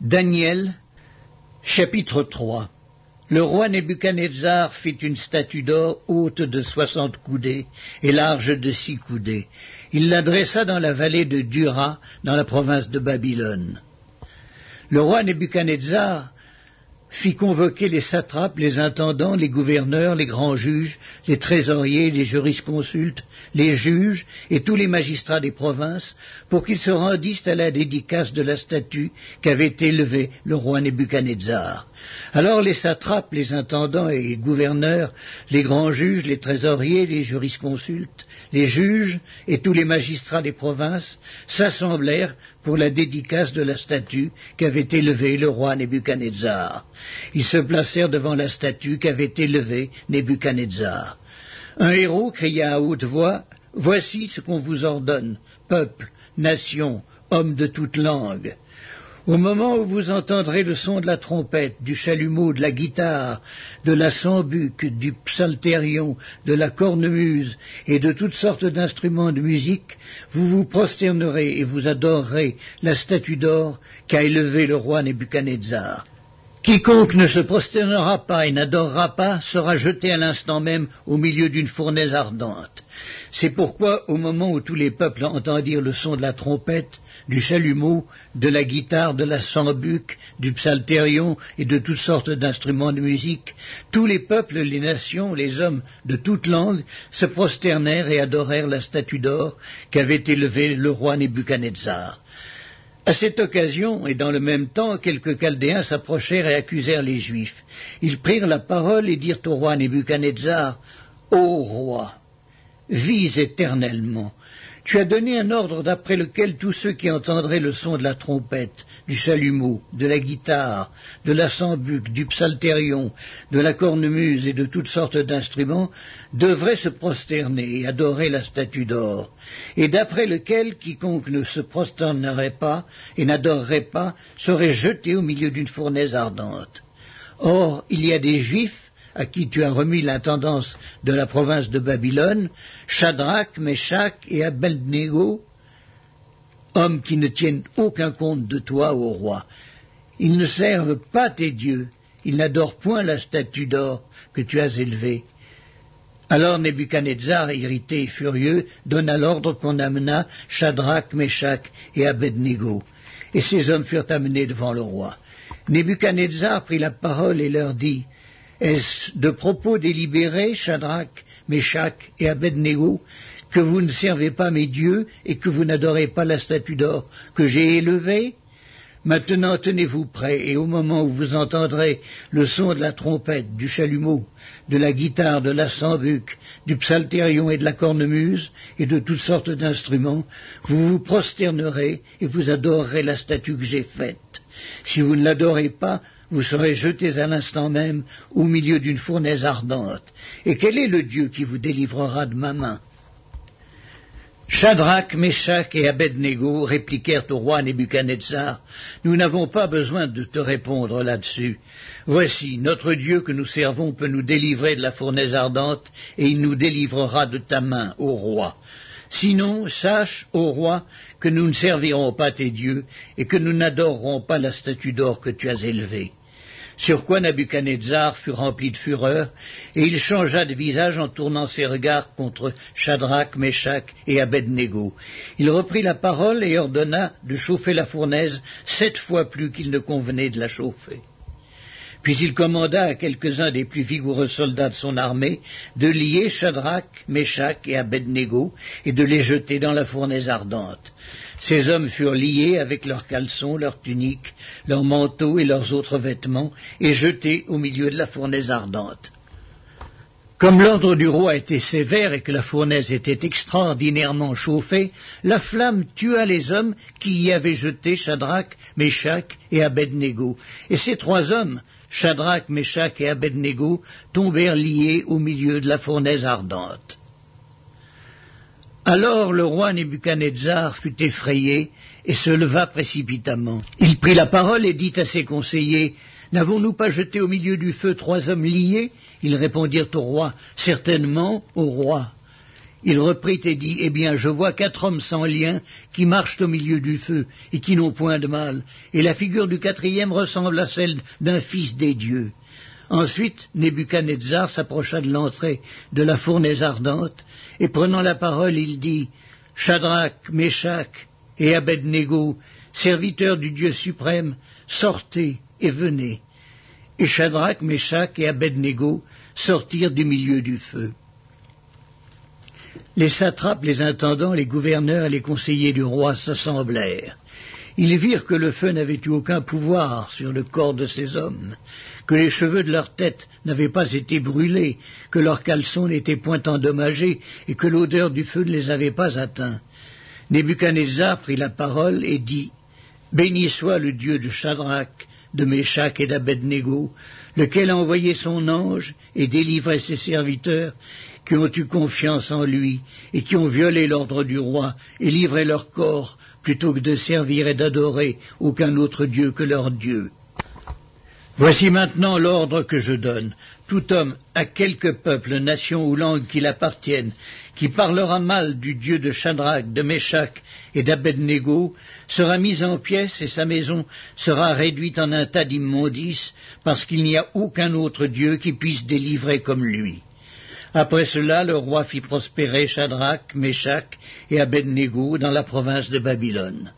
Daniel, chapitre 3 Le roi Nebuchadnezzar fit une statue d'or haute de soixante coudées et large de six coudées. Il la dressa dans la vallée de Dura, dans la province de Babylone. Le roi Nebuchadnezzar fit convoquer les satrapes, les intendants, les gouverneurs, les grands juges, les trésoriers, les jurisconsultes, les juges et tous les magistrats des provinces pour qu'ils se rendissent à la dédicace de la statue qu'avait élevée le roi Nebuchadnezzar. Alors les satrapes, les intendants et les gouverneurs, les grands juges, les trésoriers, les jurisconsultes, les juges et tous les magistrats des provinces s'assemblèrent pour la dédicace de la statue qu'avait élevée le roi Nebuchadnezzar. Ils se placèrent devant la statue qu'avait élevée Nebuchadnezzar. Un héros cria à haute voix Voici ce qu'on vous ordonne, peuple, nation, hommes de toute langue. Au moment où vous entendrez le son de la trompette, du chalumeau, de la guitare, de la sambuc, du psalterion, de la cornemuse et de toutes sortes d'instruments de musique, vous vous prosternerez et vous adorerez la statue d'or qu'a élevée le roi Nebuchadnezzar. Quiconque ne se prosternera pas et n'adorera pas sera jeté à l'instant même au milieu d'une fournaise ardente. C'est pourquoi, au moment où tous les peuples entendirent le son de la trompette, du chalumeau, de la guitare, de la sambuc, du psalterion et de toutes sortes d'instruments de musique, tous les peuples, les nations, les hommes de toutes langues se prosternèrent et adorèrent la statue d'or qu'avait élevée le roi Nebuchadnezzar. À cette occasion, et dans le même temps, quelques Chaldéens s'approchèrent et accusèrent les Juifs. Ils prirent la parole et dirent au roi Nebuchadnezzar, Ô roi, vis éternellement. Tu as donné un ordre d'après lequel tous ceux qui entendraient le son de la trompette, du chalumeau, de la guitare, de la sambuc, du psalterion, de la cornemuse et de toutes sortes d'instruments devraient se prosterner et adorer la statue d'or, et d'après lequel quiconque ne se prosternerait pas et n'adorerait pas serait jeté au milieu d'une fournaise ardente. Or, il y a des Juifs à qui tu as remis l'intendance de la province de Babylone, Shadrach, Meshach et Abednego, hommes qui ne tiennent aucun compte de toi, ô roi. Ils ne servent pas tes dieux, ils n'adorent point la statue d'or que tu as élevée. Alors Nebuchadnezzar, irrité et furieux, donna l'ordre qu'on amena Shadrach, Meshach et Abednego. Et ces hommes furent amenés devant le roi. Nebuchadnezzar prit la parole et leur dit est-ce de propos délibérés, Shadrach, Meshach et Abednego, que vous ne servez pas mes dieux et que vous n'adorez pas la statue d'or que j'ai élevée? Maintenant tenez-vous prêts, et au moment où vous entendrez le son de la trompette, du chalumeau, de la guitare, de la sambuc, du psalterion et de la cornemuse, et de toutes sortes d'instruments, vous vous prosternerez et vous adorerez la statue que j'ai faite. Si vous ne l'adorez pas, vous serez jetés à l'instant même au milieu d'une fournaise ardente. Et quel est le Dieu qui vous délivrera de ma main Shadrach, Meshach et Abednego répliquèrent au roi Nebuchadnezzar, Nous n'avons pas besoin de te répondre là-dessus. Voici, notre Dieu que nous servons peut nous délivrer de la fournaise ardente, et il nous délivrera de ta main, ô roi. Sinon, sache, ô roi, que nous ne servirons pas tes dieux, et que nous n'adorerons pas la statue d'or que tu as élevée. Sur quoi Nabuchodonosor fut rempli de fureur, et il changea de visage en tournant ses regards contre Shadrach, Meshach et Abednego. Il reprit la parole et ordonna de chauffer la fournaise sept fois plus qu'il ne convenait de la chauffer. Puis il commanda à quelques-uns des plus vigoureux soldats de son armée de lier Shadrach, Meshach et Abednego et de les jeter dans la fournaise ardente. Ces hommes furent liés avec leurs caleçons, leurs tuniques, leurs manteaux et leurs autres vêtements et jetés au milieu de la fournaise ardente. Comme l'ordre du roi était sévère et que la fournaise était extraordinairement chauffée, la flamme tua les hommes qui y avaient jeté Shadrach, Meshach et Abednego. Et ces trois hommes, Shadrach, Meshach et Abednego tombèrent liés au milieu de la fournaise ardente. Alors le roi Nebuchadnezzar fut effrayé et se leva précipitamment. Il prit la parole et dit à ses conseillers N'avons-nous pas jeté au milieu du feu trois hommes liés? Ils répondirent au roi Certainement, au roi. Il reprit et dit, Eh bien, je vois quatre hommes sans lien qui marchent au milieu du feu et qui n'ont point de mal, et la figure du quatrième ressemble à celle d'un fils des dieux. Ensuite, Nebuchadnezzar s'approcha de l'entrée de la fournaise ardente, et prenant la parole, il dit, Shadrach, Meshach et Abednego, serviteurs du Dieu suprême, sortez et venez. Et Shadrach, Meshach et Abednego sortirent du milieu du feu. Les satrapes, les intendants, les gouverneurs et les conseillers du roi s'assemblèrent. Ils virent que le feu n'avait eu aucun pouvoir sur le corps de ces hommes, que les cheveux de leur tête n'avaient pas été brûlés, que leurs caleçons n'étaient point endommagés, et que l'odeur du feu ne les avait pas atteints. Nebuchadnezzar prit la parole et dit Béni soit le Dieu de Shadrach, de Meshach et d'Abednego, lequel a envoyé son ange et délivré ses serviteurs qui ont eu confiance en lui et qui ont violé l'ordre du roi et livré leur corps plutôt que de servir et d'adorer aucun autre Dieu que leur Dieu. Voici maintenant l'ordre que je donne. Tout homme, à quelque peuple, nation ou langue qu'il appartienne, qui parlera mal du Dieu de Shadrach, de Meshach et d'Abednego, sera mis en pièces et sa maison sera réduite en un tas d'immondices, parce qu'il n'y a aucun autre Dieu qui puisse délivrer comme lui. Après cela, le roi fit prospérer Shadrach, Meshach et Abednego dans la province de Babylone.